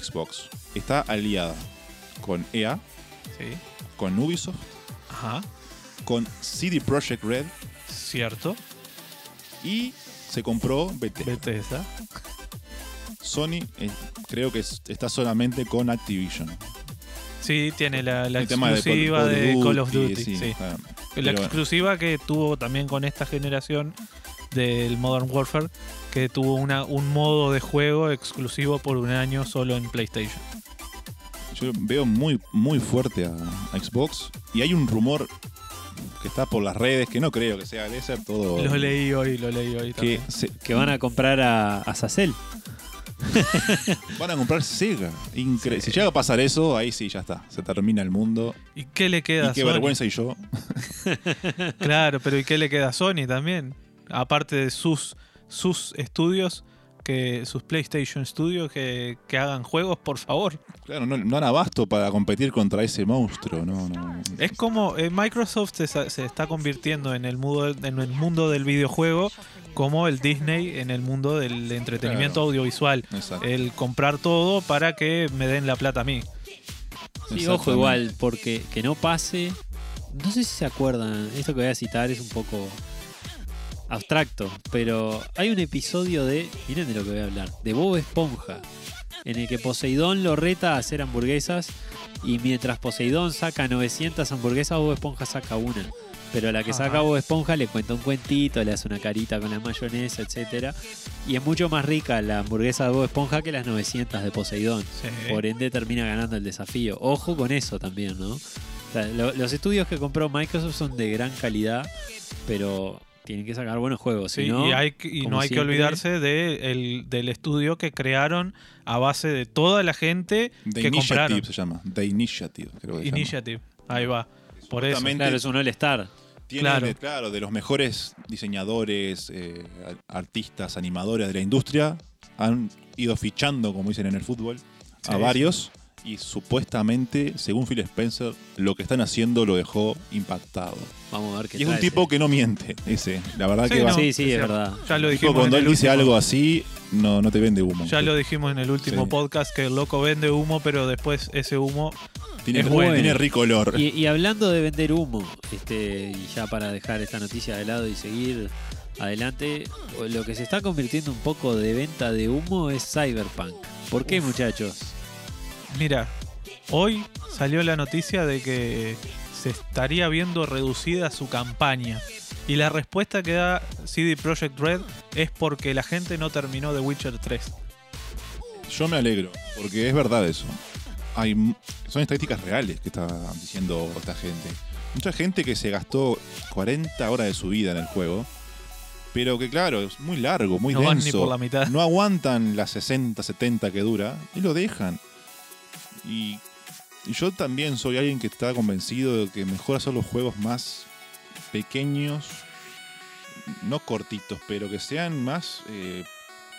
Xbox. Está aliada con EA, Sí. con Ubisoft, Ajá. con CD Projekt Red Cierto. y se compró BT. Bethesda. Sony eh, creo que es- está solamente con Activision. Sí, tiene la, la El tema de exclusiva de Call, of Duty. sí, sí. claro. La Pero- exclusiva que tuvo también con esta generación del Modern Warfare, que tuvo una, un modo de juego exclusivo por un año solo en PlayStation. Yo veo muy, muy fuerte a, a Xbox y hay un rumor que está por las redes que no creo que sea, debe ser todo. Lo leí hoy, lo leí hoy que también. se- Que van a comprar a, a Sacel. van a comprar Sega. Incre- Si llega a pasar eso, ahí sí, ya está. Se termina el mundo. ¿Y qué le queda Y a qué Sony? vergüenza y yo. Claro, pero ¿y qué le queda a Sony también? Aparte de sus, sus estudios, que sus PlayStation Studios que, que hagan juegos, por favor. Claro, no, no han abasto para competir contra ese monstruo. No, no. Es como eh, Microsoft se, se está convirtiendo en el, mundo, en el mundo del videojuego como el Disney en el mundo del entretenimiento Claro. audiovisual. Exacto. El comprar todo para que me den la plata a mí. Sí, ojo igual, porque que no pase. No sé si se acuerdan, esto que voy a citar es un poco abstracto, pero hay un episodio de, miren de lo que voy a hablar, de Bob Esponja, en el que Poseidón lo reta a hacer hamburguesas y mientras Poseidón saca 900 hamburguesas, Bob Esponja saca una. Pero a la que Ajá. saca Bob Esponja le cuenta un cuentito, le hace una carita con la mayonesa, etcétera Y es mucho más rica la hamburguesa de Bob Esponja que las 900 de Poseidón. Sí. Por ende termina ganando el desafío. Ojo con eso también, ¿no? O sea, lo- los estudios que compró Microsoft son de gran calidad, pero tienen que sacar buenos juegos. Sí, si no, y, hay y no hay que olvidarse de el- del estudio que crearon a base de toda la gente The que Initiative compraron. se llama. The Initiative, creo que se llama. Initiative. Ahí va. Por eso. Claro, es un All-Star. Tiene, Claro. de, claro, de los mejores diseñadores, eh, artistas, animadores de la industria, han ido fichando, como dicen en el fútbol, a Sí, varios. Y supuestamente, según Phil Spencer, lo que están haciendo lo dejó impactado. Vamos a ver qué Y es un tipo ese. que no miente, ese. La verdad Sí, que va. Sí, sí, es verdad. Ya lo Tipo, dijimos. cuando en él el dice último- algo así, no, no te vende humo. Ya lo dijimos en el último Sí. podcast que el loco vende humo, pero después ese humo. tiene, es bueno. tiene rico olor. Y, y hablando de vender humo, este, y ya para dejar esta noticia de lado y seguir adelante, lo que se está convirtiendo un poco de venta de humo es Cyberpunk. ¿Por qué, Uf. muchachos? Mira, hoy salió la noticia de que se estaría viendo reducida su campaña. Y la respuesta que da CD Projekt Red es porque la gente no terminó The Witcher 3. Yo me alegro, porque es verdad eso. Hay, son estadísticas reales que está diciendo esta gente. Mucha gente que se gastó 40 horas de su vida en el juego, pero que claro, es muy largo, muy no van ni denso. por la mitad. No aguantan las 60, 70 que dura y lo dejan. Y, y yo también soy alguien que está convencido de que mejor hacer los juegos más pequeños, no cortitos, pero que sean más eh,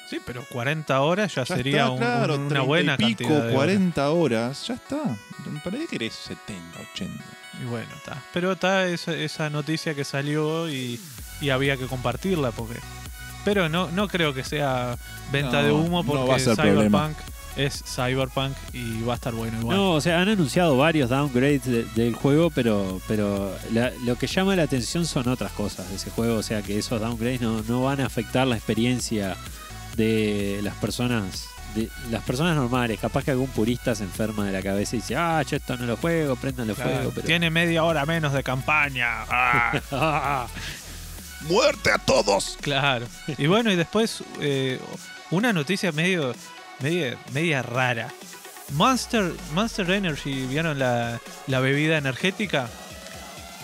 Sí, pero 40 horas ya, ya sería está, un- claro, un- una 30 buena y pico, cantidad. de horas. 40 horas, ya está. ¿Para qué querés 70, 80? Y bueno, está. Pero está esa, esa noticia que salió y, y había que compartirla porque. Pero no, no creo que sea venta No, de humo no porque va a ser Cyberpunk problema. Es Cyberpunk y va a estar bueno igual. No, o sea, han anunciado varios downgrades de- del juego, pero, pero la- lo que llama la atención son otras cosas de ese juego. O sea, que esos downgrades no, no van a afectar la experiencia de las personas. De las personas normales, capaz que algún purista se enferma de la cabeza y dice, ah, yo esto no lo juego, prendan los Claro, juegos. Pero... Tiene media hora menos de campaña. Ah, ¡Muerte a todos! claro. Y bueno, y después eh, una noticia medio, media, media rara. Monster, Monster Energy, ¿vieron la, la bebida energética?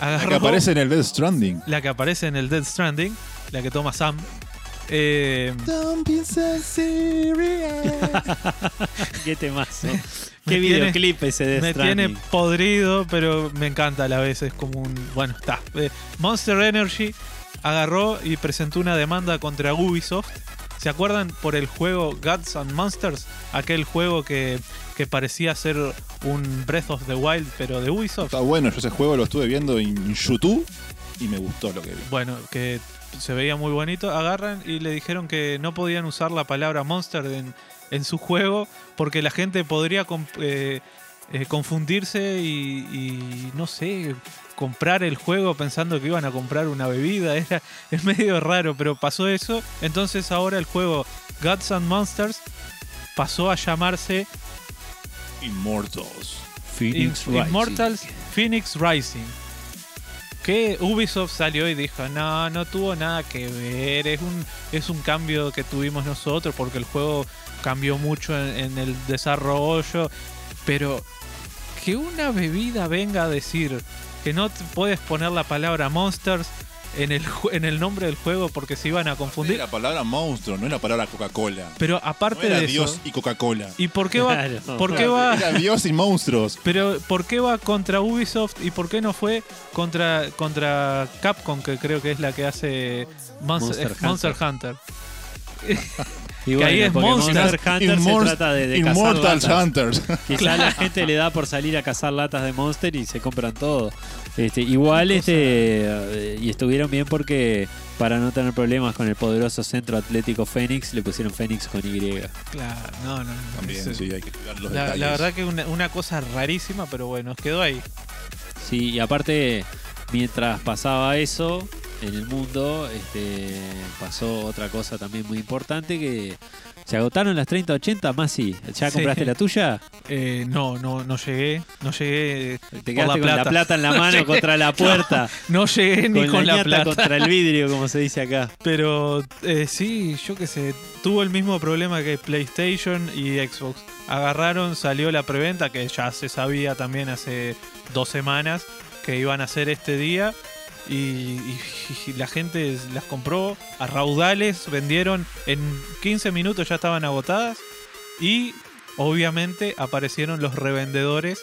La que aparece en el Death Stranding. la que aparece en el Dead Stranding, la que toma Sam. Eh, Don't be so serious. Qué temazo. Qué tiene- videoclip ese de me tiene podrido, pero me encanta a la vez. Es como un. Bueno, está. Eh, Monster Energy agarró y presentó una demanda contra Ubisoft ¿Se acuerdan por el juego Gods and Monsters? Aquel juego que, que parecía ser un Breath of the Wild, pero de Ubisoft. Está bueno, yo ese juego lo estuve viendo en YouTube y me gustó lo que vi. Bueno, que se veía muy bonito. Agarran y le dijeron que no podían usar la palabra Monster en, en su juego porque la gente podría eh, eh, confundirse y, y, no sé, comprar el juego pensando que iban a comprar una bebida. Era, es medio raro, pero pasó eso. Entonces ahora el juego Gods and Monsters pasó a llamarse Immortals. Phoenix In- Rising. Immortals Phoenix Rising. Que Ubisoft salió y dijo, no, no tuvo nada que ver, es un, es un cambio que tuvimos nosotros porque el juego cambió mucho en, en el desarrollo, pero que una bebida venga a decir que no puedes poner la palabra Monsters en el, en el nombre del juego porque se iban a confundir. la palabra monstruo, no es la palabra Coca-Cola. Pero No aparte era de Dios eso, y Coca-Cola. ¿y por qué va, Claro. por qué va, Era Dios y monstruos. Pero ¿por qué va contra Ubisoft y por qué no fue contra, contra Capcom, que creo que es la que hace Monster, Monster Monster Hunter? Y que ahí es Monster. Hunter se trata de, de cazar Immortals latas. Hunters. Quizá la gente le da por salir a cazar latas de Monster y se compran todo. Este, igual este eh, y estuvieron bien porque para no tener problemas con el poderoso centro atlético Fénix le pusieron Fénix con Y. Claro, no, no. no. También, sí, hay que cuidar los la, detalles. la verdad que una, una cosa rarísima, pero bueno, quedó ahí. Sí, y aparte mientras pasaba eso en el mundo, este, pasó otra cosa también muy importante que se agotaron las 3080 más sí. ¿Ya Sí. compraste la tuya? Eh, no, no, no llegué, no llegué, Te quedaste la con la plata. en la mano contra la puerta. no llegué ni con, la, plata. contra el vidrio, como se dice acá. Pero eh, sí, yo qué sé, tuvo el mismo problema que PlayStation y Xbox. Agarraron, salió la preventa, que ya se sabía también hace dos semanas que iban a hacer este día. Y, y- y la gente las compró a raudales, vendieron en 15 minutos ya estaban agotadas. Y obviamente aparecieron los revendedores.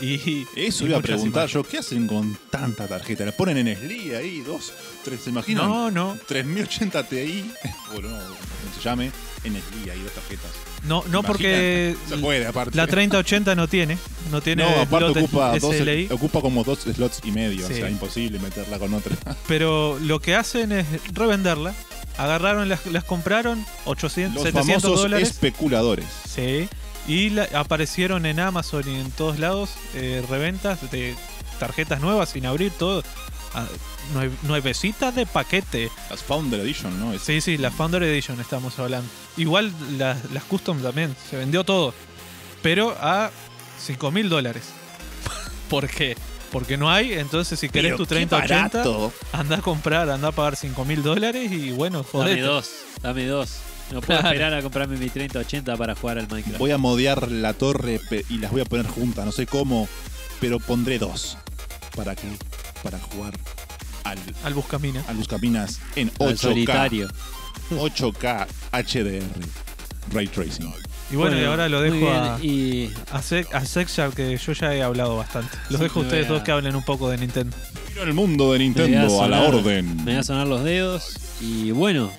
Y, Eso y iba a preguntar imágenes. yo, ¿qué hacen con tanta tarjeta? ¿La ponen en SLI ahí? ¿Dos? ¿Tres? ¿Se imaginan? No, no, 3080 Ti, o no, como se llame, en SLI ahí dos tarjetas. No, no porque Se puede, aparte. la 3080 no tiene. No tiene no, aparte ocupa, dos, SLI. ocupa como dos slots y medio, Sí. o sea, imposible meterla con otra. Pero lo que hacen es revenderla. Agarraron, las, las compraron, 800, Los 700 famosos dólares. especuladores. Sí. Y la- aparecieron en Amazon y en todos lados eh, reventas de tarjetas nuevas sin abrir todo. Ah, nue- nuevecitas de paquete. Las Founder Edition, ¿no? Es- Sí, sí, la Founder Edition estamos hablando. Igual las, las Custom también. Se vendió todo. Pero a 5 mil dólares. ¿Por qué? Porque no hay, entonces si querés Pero tu qué 3080, barato. anda a comprar, anda a pagar 5 mil dólares y bueno, Dame jodete. dos, dame dos. No puedo Claro. esperar a comprarme mi 3080 para jugar al Minecraft. Voy a modear la torre y las voy a poner juntas, no sé cómo, pero pondré dos. ¿Para qué? Para jugar al, Al Buscamina. al Buscaminas en Al 8K. solitario. 8K HDR. Ray Tracing. Y bueno, y ahora lo dejo a, Y a, Sec- a Sexshark, que yo ya he hablado bastante. Los Sí, dejo a ustedes a- dos que hablen un poco de Nintendo. Mira el mundo de Nintendo a, la sonar- orden. Me voy a sonar los dedos. Y bueno,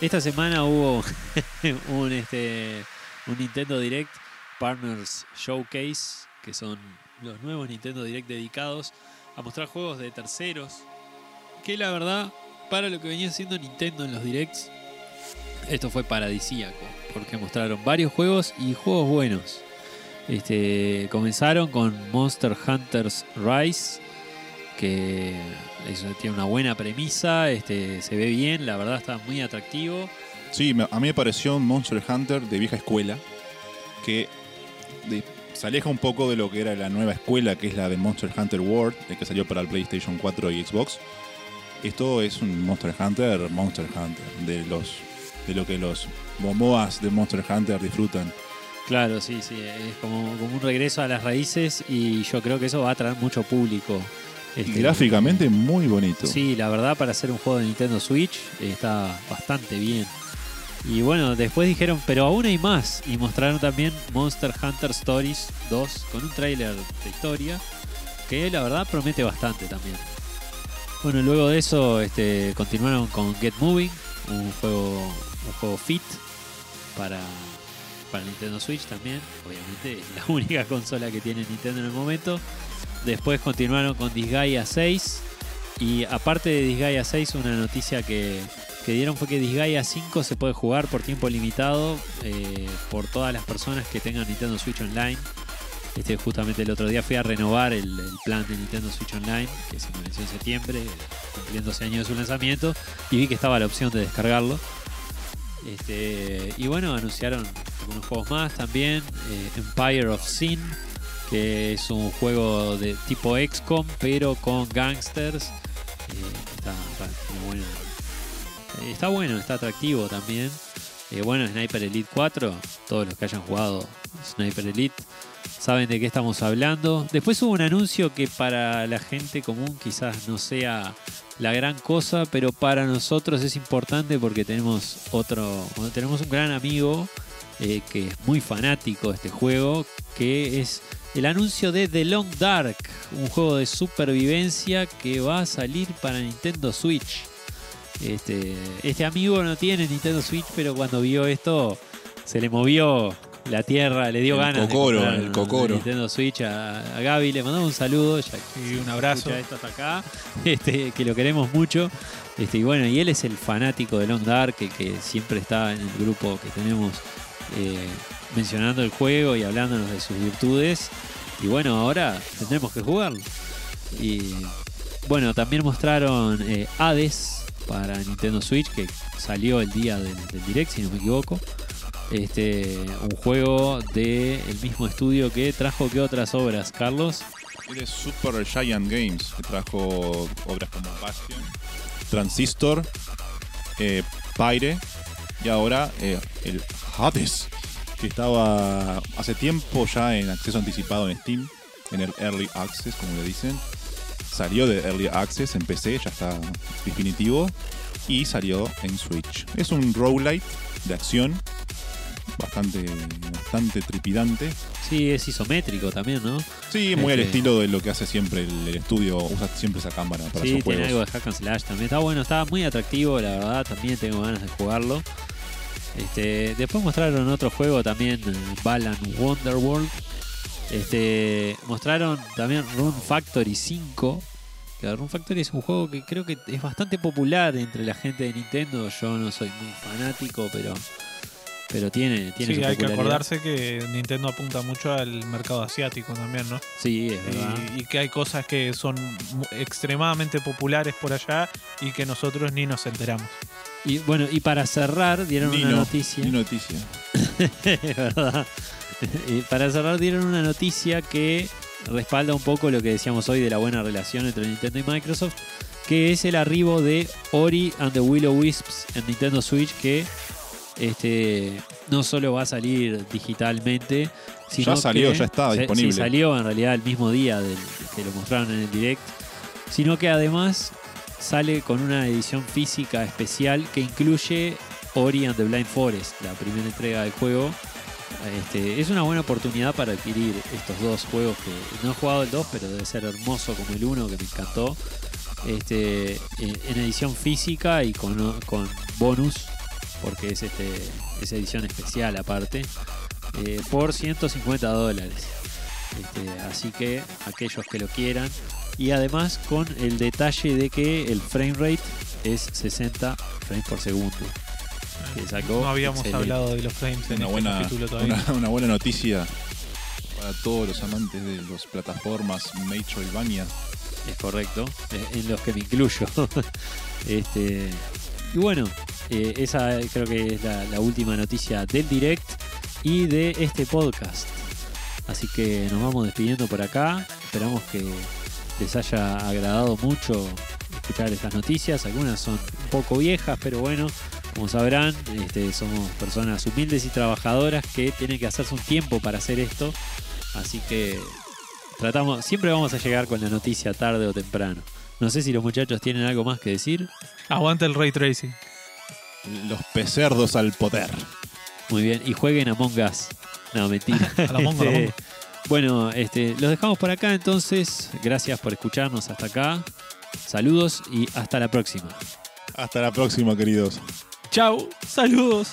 esta semana hubo un, este, un Nintendo Direct Partners Showcase, que son los nuevos Nintendo Direct dedicados a mostrar juegos de terceros. Que la verdad, para lo que venía siendo Nintendo en los Directs, esto fue paradisíaco, porque mostraron varios juegos y juegos buenos. Este, comenzaron con Monster Hunters Rise, que eso tiene una buena premisa, este, se ve bien, la verdad está muy atractivo. Sí, a mí me pareció un Monster Hunter de vieja escuela que de- se aleja un poco de lo que era la nueva escuela, que es la de Monster Hunter World, el que salió para el PlayStation 4 y Xbox. Esto es un Monster Hunter, Monster Hunter, de los de lo que los momoas de Monster Hunter disfrutan. Claro, sí, sí, es como, como un regreso a las raíces y yo creo que eso va a atraer mucho público. Este, gráficamente muy bonito. Sí, la verdad para hacer un juego de Nintendo Switch eh, está bastante bien. Y bueno, después dijeron, pero aún hay más. Y mostraron también Monster Hunter Stories 2 con un tráiler de historia que la verdad promete bastante también. Bueno, luego de eso este, continuaron con Get Moving, un juego, un juego fit para, para Nintendo Switch también. Obviamente es la única consola que tiene Nintendo en el momento. Después continuaron con Disgaea 6. Y aparte de Disgaea 6, una noticia que, que dieron fue que Disgaea 5 se puede jugar por tiempo limitado eh, por todas las personas que tengan Nintendo Switch Online. Este, justamente el otro día fui a renovar el, plan de Nintendo Switch Online, que se me en septiembre, cumpliendo 12 años de su lanzamiento, y vi que estaba la opción de descargarlo. Este, y bueno, anunciaron algunos juegos más también. eh, Empire of Sin, que es un juego de tipo XCOM, pero con gangsters. Eh, está, buena- eh, está bueno, está atractivo también. Eh, bueno, Sniper Elite 4, todos los que hayan jugado Sniper Elite saben de qué estamos hablando. Después hubo un anuncio que para la gente común quizás no sea la gran cosa, pero para nosotros es importante porque tenemos otro, tenemos un gran amigo eh, que es muy fanático de este juego, que es el anuncio de The Long Dark, un juego de supervivencia que va a salir para Nintendo Switch. Este, este amigo no tiene Nintendo Switch, pero cuando vio esto se le movió la tierra, le dio El ganas cocoro, de el cocoro. Nintendo Switch a, a Gaby. Le mandamos un saludo, ya que Y un abrazo. esto hasta acá, este, que lo queremos mucho. Este, y bueno, y él es el fanático de Long Dark, que, que siempre está en el grupo que tenemos eh, mencionando el juego y hablándonos de sus virtudes. Y bueno, ahora tendremos que jugarlo. Y bueno, también mostraron eh, Hades para Nintendo Switch, que salió el día del, Direct, si no me equivoco. Este, un juego del mismo estudio que trajo que otras obras, Carlos. Es Super Giant Games, que trajo obras como Bastion, Transistor, eh, Pyre y ahora eh, el Hades, que estaba hace tiempo ya en acceso anticipado en Steam, en el Early Access, como le dicen. Salió de Early Access en PC, ya está definitivo, y salió en Switch. Es un roguelite de acción, bastante, bastante trepidante. Sí, es isométrico también, ¿no? Sí, muy al Este- estilo de lo que hace siempre el, el estudio, usa siempre esa cámara para sí, sus tiene juegos. algo de hack and slash también. Está bueno, está muy atractivo, la verdad. También tengo ganas de jugarlo. Este, después mostraron otro juego también, Balan Wonderworld. Este, mostraron también Rune Factory 5. Que Rune Factory es un juego que creo que es bastante popular entre la gente de Nintendo. Yo no soy muy fanático, pero, pero tiene, tiene Sí, su hay que acordarse que Nintendo apunta mucho al mercado asiático también, ¿no? Sí, es verdad. Y, y que hay cosas que son mu- extremadamente populares por allá y que nosotros ni nos enteramos. Y bueno, y para cerrar, dieron Ni una no, noticia. ni noticia. es verdad. Y para cerrar dieron una noticia que respalda un poco lo que decíamos hoy de la buena relación entre Nintendo y Microsoft, que es el arribo de Ori and the Will of Wisps en Nintendo Switch, que este, no solo va a salir digitalmente, sino Ya salió, que- ya está disponible. Sí, salió en realidad el mismo día del, que lo mostraron en el direct, sino que además sale con una edición física especial que incluye Ori and the Blind Forest, la primera entrega del juego. Este, es una buena oportunidad para adquirir estos dos juegos que no he jugado el 2, pero debe ser hermoso como el 1 que me encantó. Este, en edición física y con, con bonus, porque es este, esa edición especial aparte, eh, por 150 dólares. Este, así que aquellos que lo quieran. Y además con el detalle de que el frame rate es 60 frames por segundo. Que sacó No habíamos excelente. hablado de los frames en Una este buena, capítulo todavía. una, una buena noticia para todos los amantes de las plataformas Metroidvania. Es correcto, en los que me incluyo. este, y bueno, eh, esa creo que es la, la última noticia del direct y de este podcast. Así que nos vamos despidiendo por acá. Esperamos que les haya agradado mucho escuchar estas noticias. Algunas son un poco viejas, pero bueno, como sabrán, este, somos personas humildes y trabajadoras que tienen que hacerse un tiempo para hacer esto. Así que tratamos, siempre vamos a llegar con la noticia tarde o temprano. No sé si los muchachos tienen algo más que decir. Aguanta el ray tracing. Los pecerdos al poder. Muy bien, y jueguen Among Us. No, mentira. A la monga, a la Este. Bueno, este, los dejamos por acá entonces. Gracias por escucharnos hasta acá. Saludos y hasta la próxima. Hasta la próxima, queridos. Chau, saludos.